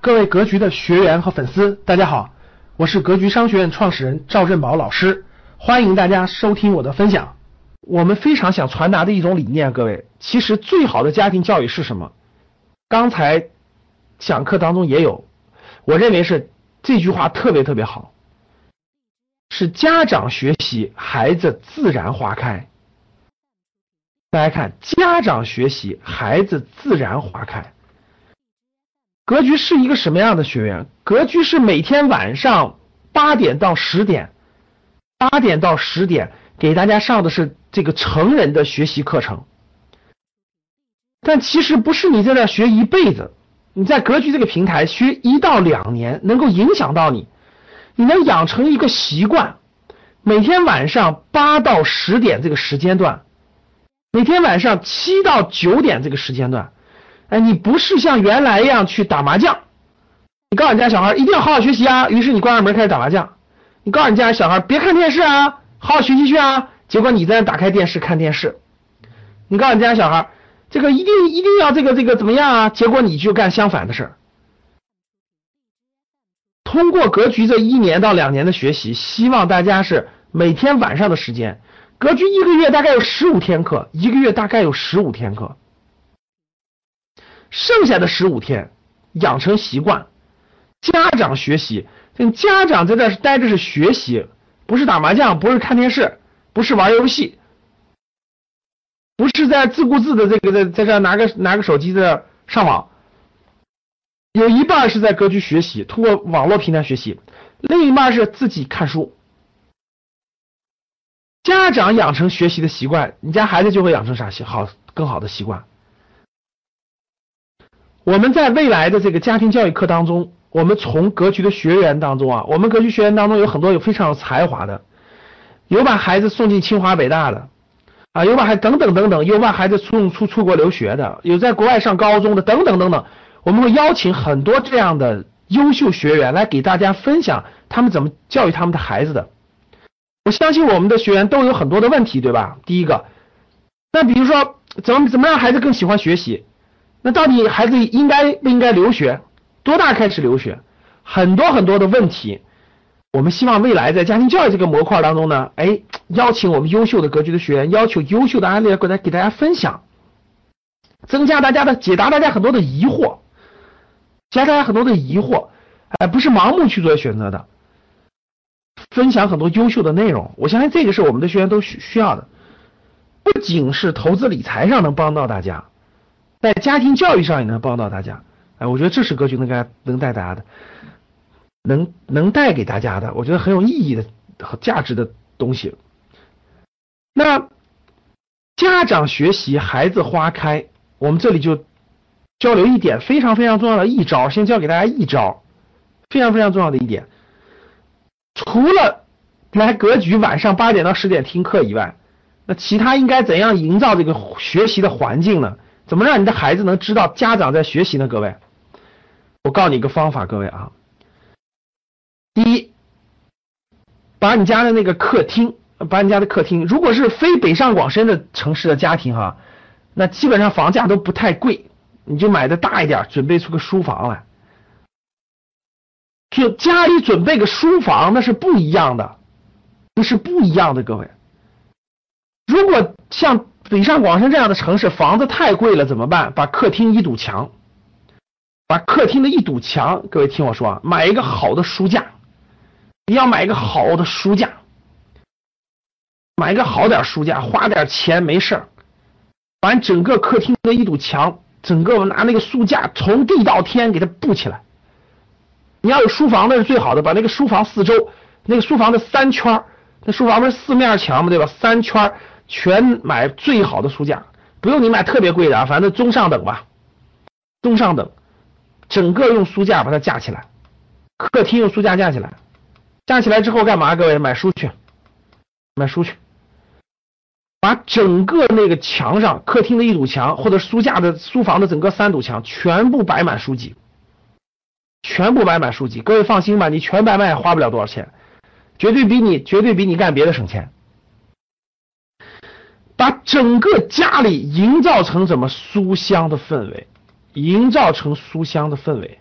各位格局的学员和粉丝，大家好，我是格局商学院创始人赵振宝老师，欢迎大家收听我的分享。我们非常想传达的一种理念，各位，其实最好的家庭教育是什么？刚才讲课当中也有，我认为是这句话特别特别好，是家长学习，孩子自然花开。大家看，家长学习，孩子自然花开。格局是一个什么样的学员？格局是每天晚上八点到十点，八点到十点给大家上的是这个成人的学习课程。但其实不是你在这学一辈子，你在格局这个平台学一到两年，能够影响到你，你能养成一个习惯，每天晚上八到十点这个时间段，每天晚上七到九点这个时间段。哎，你不是像原来一样去打麻将，你告诉你家小孩一定要好好学习啊，于是你关上门开始打麻将。你告诉你家小孩别看电视啊，好好学习去啊，结果你在那打开电视看电视。你告诉你家小孩这个一定一定要这个这个怎么样啊，结果你就干相反的事儿。通过格局这一年到两年的学习，希望大家是每天晚上的时间，格局一个月大概有十五天课，一个月大概有十五天课。剩下的十五天养成习惯，家长学习，这家长在这待着是学习，不是打麻将，不是看电视，不是玩游戏，不是在自顾自的这个在在这拿个拿个手机在上网，有一半是在格局学习，通过网络平台学习，另一半是自己看书。家长养成学习的习惯，你家孩子就会养成啥习好更好的习惯。我们在未来的这个家庭教育课当中，我们从格局的学员当中啊，我们格局学员当中有很多有非常有才华的，有把孩子送进清华北大的，啊，有把孩等等等等，有把孩子送出出国留学的，有在国外上高中的等等等等，我们会邀请很多这样的优秀学员来给大家分享他们怎么教育他们的孩子的。我相信我们的学员都有很多的问题，对吧？第一个，那比如说怎么怎么让孩子更喜欢学习？那到底孩子应该不应该留学？多大开始留学？很多很多的问题，我们希望未来在家庭教育这个模块当中呢，哎，邀请我们优秀的格局的学员，要求优秀的案例过来给大家分享，增加大家的解答大家很多的疑惑，加大家很多的疑惑，哎，不是盲目去做选择的，分享很多优秀的内容，我相信这个是我们的学员都需需要的，不仅是投资理财上能帮到大家。在家庭教育上也能帮到大家，哎，我觉得这是格局能该能带大家的，能能带给大家的，我觉得很有意义的和价值的东西。那家长学习，孩子花开，我们这里就交流一点非常非常重要的一招，先教给大家一招，非常非常重要的一点。除了来格局晚上八点到十点听课以外，那其他应该怎样营造这个学习的环境呢？怎么让你的孩子能知道家长在学习呢？各位，我告诉你一个方法，各位啊，第一，把你家的那个客厅，把你家的客厅，如果是非北上广深的城市的家庭哈，那基本上房价都不太贵，你就买的大一点，准备出个书房来，就家里准备个书房，那是不一样的，那是不一样的，各位，如果像。北上广深这样的城市，房子太贵了，怎么办？把客厅一堵墙，把客厅的一堵墙，各位听我说啊，买一个好的书架，你要买一个好的书架，买一个好点书架，花点钱没事儿，把整个客厅的一堵墙，整个拿那个书架从地到天给它布起来。你要有书房那是最好的，把那个书房四周，那个书房的三圈，那书房不是四面墙嘛，对吧？三圈。全买最好的书架，不用你买特别贵的啊，反正中上等吧，中上等，整个用书架把它架起来，客厅用书架架起来，架起来之后干嘛？各位买书去，买书去，把整个那个墙上，客厅的一堵墙或者书架的书房的整个三堵墙全部摆满书籍，全部摆满书籍。各位放心吧，你全摆满也花不了多少钱，绝对比你绝对比你干别的省钱。把整个家里营造成什么书香的氛围，营造成书香的氛围。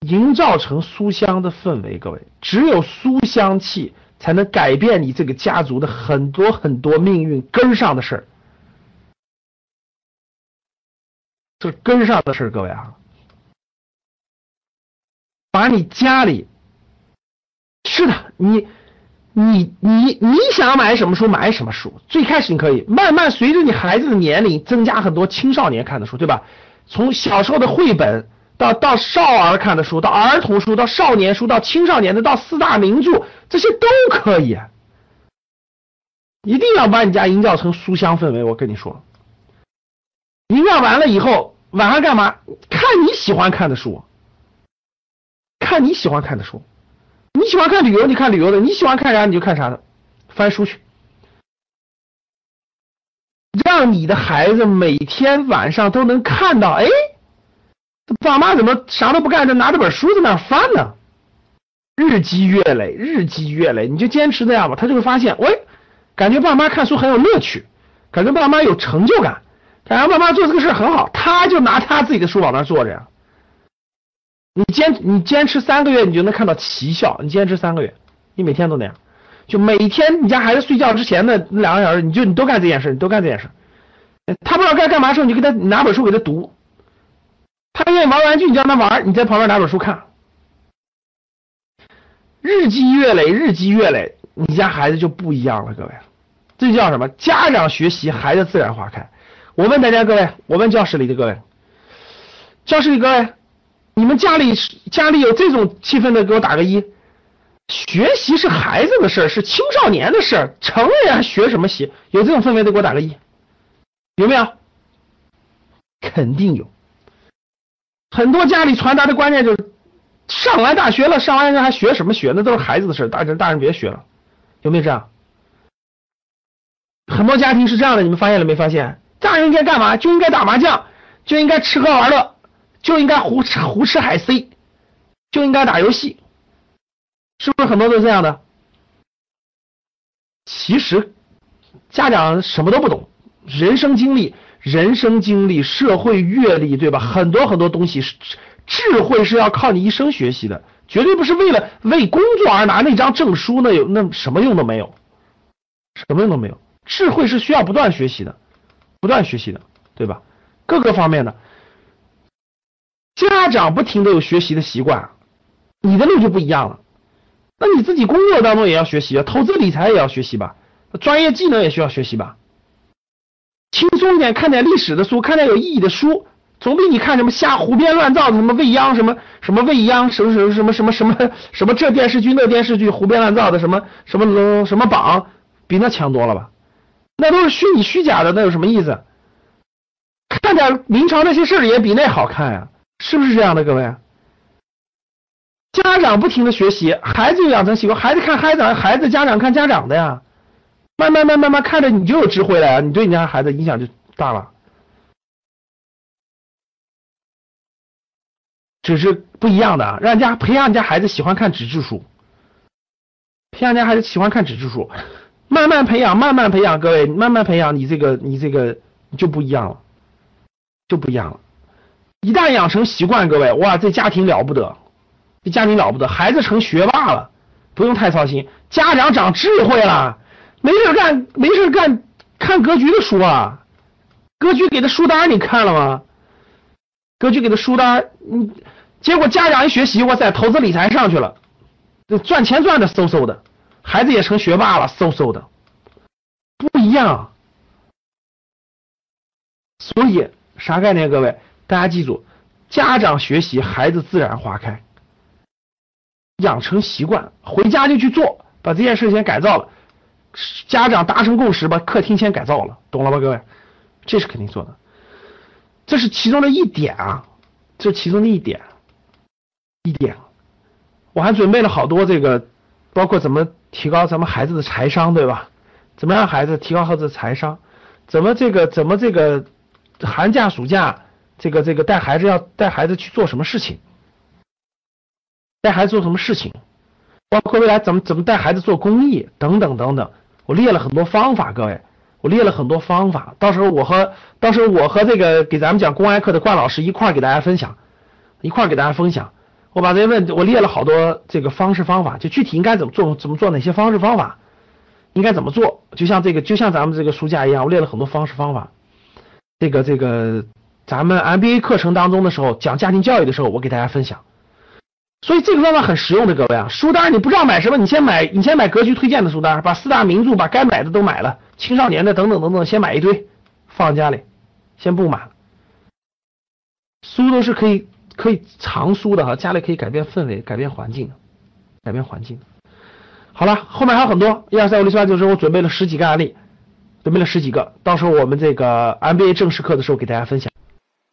营造成书香的氛围。各位，只有书香气才能改变你这个家族的很多很多命运根上的事儿。这根上的事儿，各位啊，把你家里是的，你。你你你想买什么书买什么书，最开始你可以慢慢随着你孩子的年龄增加很多青少年看的书，对吧？从小时候的绘本到到少儿看的书，到儿童书，到少年书，到青少年的，到四大名著，这些都可以。一定要把你家营造成书香氛围，我跟你说。营造完了以后，晚上干嘛？看你喜欢看的书，看你喜欢看的书。你喜欢看旅游，你看旅游的；你喜欢看啥，你就看啥的。翻书去，让你的孩子每天晚上都能看到，哎，爸妈怎么啥都不干，就拿着本书在那翻呢？日积月累，日积月累，你就坚持这样吧，他就会发现，喂，感觉爸妈看书很有乐趣，感觉爸妈有成就感，感觉爸妈做这个事很好，他就拿他自己的书往那坐着呀。你坚你坚持三个月，你就能看到奇效。你坚持三个月，你每天都那样，就每天你家孩子睡觉之前的两个小时，你就你都干这件事，你都干这件事。他不知道该干嘛时候，你就给他拿本书给他读。他愿意玩玩具，你叫他玩，你在旁边拿本书看。日积月累，日积月累，你家孩子就不一样了，各位。这叫什么？家长学习，孩子自然花开。我问大家各位，我问教室里的各位，教室里各位。你们家里家里有这种气氛的，给我打个一。学习是孩子的事儿，是青少年的事儿，成人还学什么习？有这种氛围的，给我打个一。有没有？肯定有。很多家里传达的观念就是，上完大学了，上完还学什么学？那都是孩子的事儿，大人大人别学了。有没有这样？很多家庭是这样的，你们发现了没发现？大人应该干嘛？就应该打麻将，就应该吃喝玩乐。就应该胡吃胡吃海塞，就应该打游戏，是不是很多都是这样的？其实家长什么都不懂，人生经历、人生经历、社会阅历，对吧？很多很多东西是智慧是要靠你一生学习的，绝对不是为了为工作而拿那张证书，那有那什么用都没有，什么用都没有。智慧是需要不断学习的，不断学习的，对吧？各个方面的。家长不停的有学习的习惯，你的路就不一样了。那你自己工作当中也要学习啊，投资理财也要学习吧，专业技能也需要学习吧。轻松一点，看点历史的书，看点有意义的书，总比你看什么瞎胡编乱造的什么未央什么什么未央什么什么什么什么什么什么这电视剧那电视剧胡编乱造的什么什么什么榜，比那强多了吧？那都是虚拟虚假的，那有什么意思？看点明朝那些事儿也比那好看呀。是不是这样的，各位？家长不停的学习，孩子就养成习惯，孩子看孩子，孩子家长看家长的呀，慢慢慢慢慢看着你就有智慧了呀，你对你家孩子影响就大了。只是不一样的，让家培养你家孩子喜欢看纸质书，培养家孩子喜欢看纸质书，慢慢培养，慢慢培养，各位慢慢培养，你这个你这个就不一样了，就不一样了。一旦养成习惯，各位，哇，这家庭了不得，这家庭了不得，孩子成学霸了，不用太操心，家长长智慧了，没事干，没事干，看格局的书啊，格局给的书单你看了吗？格局给的书单，嗯，结果家长一学习，哇塞，投资理财上去了，赚钱赚的嗖嗖的，孩子也成学霸了，嗖嗖的，不一样，所以啥概念，各位？大家记住，家长学习，孩子自然花开。养成习惯，回家就去做，把这件事先改造了。家长达成共识，把客厅先改造了，懂了吧，各位？这是肯定做的，这是其中的一点啊，这是其中的一点，一点。我还准备了好多这个，包括怎么提高咱们孩子的财商，对吧？怎么让孩子提高孩子的财商？怎么这个？怎么这个？寒假暑假？这个这个带孩子要带孩子去做什么事情？带孩子做什么事情？包括未来怎么怎么带孩子做公益等等等等，我列了很多方法，各位，我列了很多方法。到时候我和到时候我和这个给咱们讲公开课的冠老师一块儿给大家分享，一块儿给大家分享。我把这些问题我列了好多这个方式方法，就具体应该怎么做，怎么做哪些方式方法，应该怎么做，就像这个就像咱们这个书架一样，我列了很多方式方法。这个这个咱们 MBA 课程当中的时候讲家庭教育的时候，我给大家分享。所以这个方法很实用的，各位啊，书单你不知道买什么，你先买你先买格局推荐的书单，把四大名著把该买的都买了，青少年的等等等等，先买一堆放家里，先不买。书都是可以可以藏书的哈，家里可以改变氛围，改变环境，改变环境。好了，后面还有很多一二三五六七八九十，我准备了十几个案例，准备了十几个，到时候我们这个 MBA 正式课的时候给大家分享。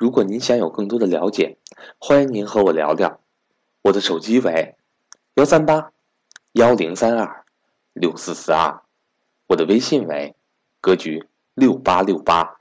如果您想有更多的了解，欢迎您和我聊聊。我的手机为。幺三八幺零三二六四四二，我的微信为格局六八六八。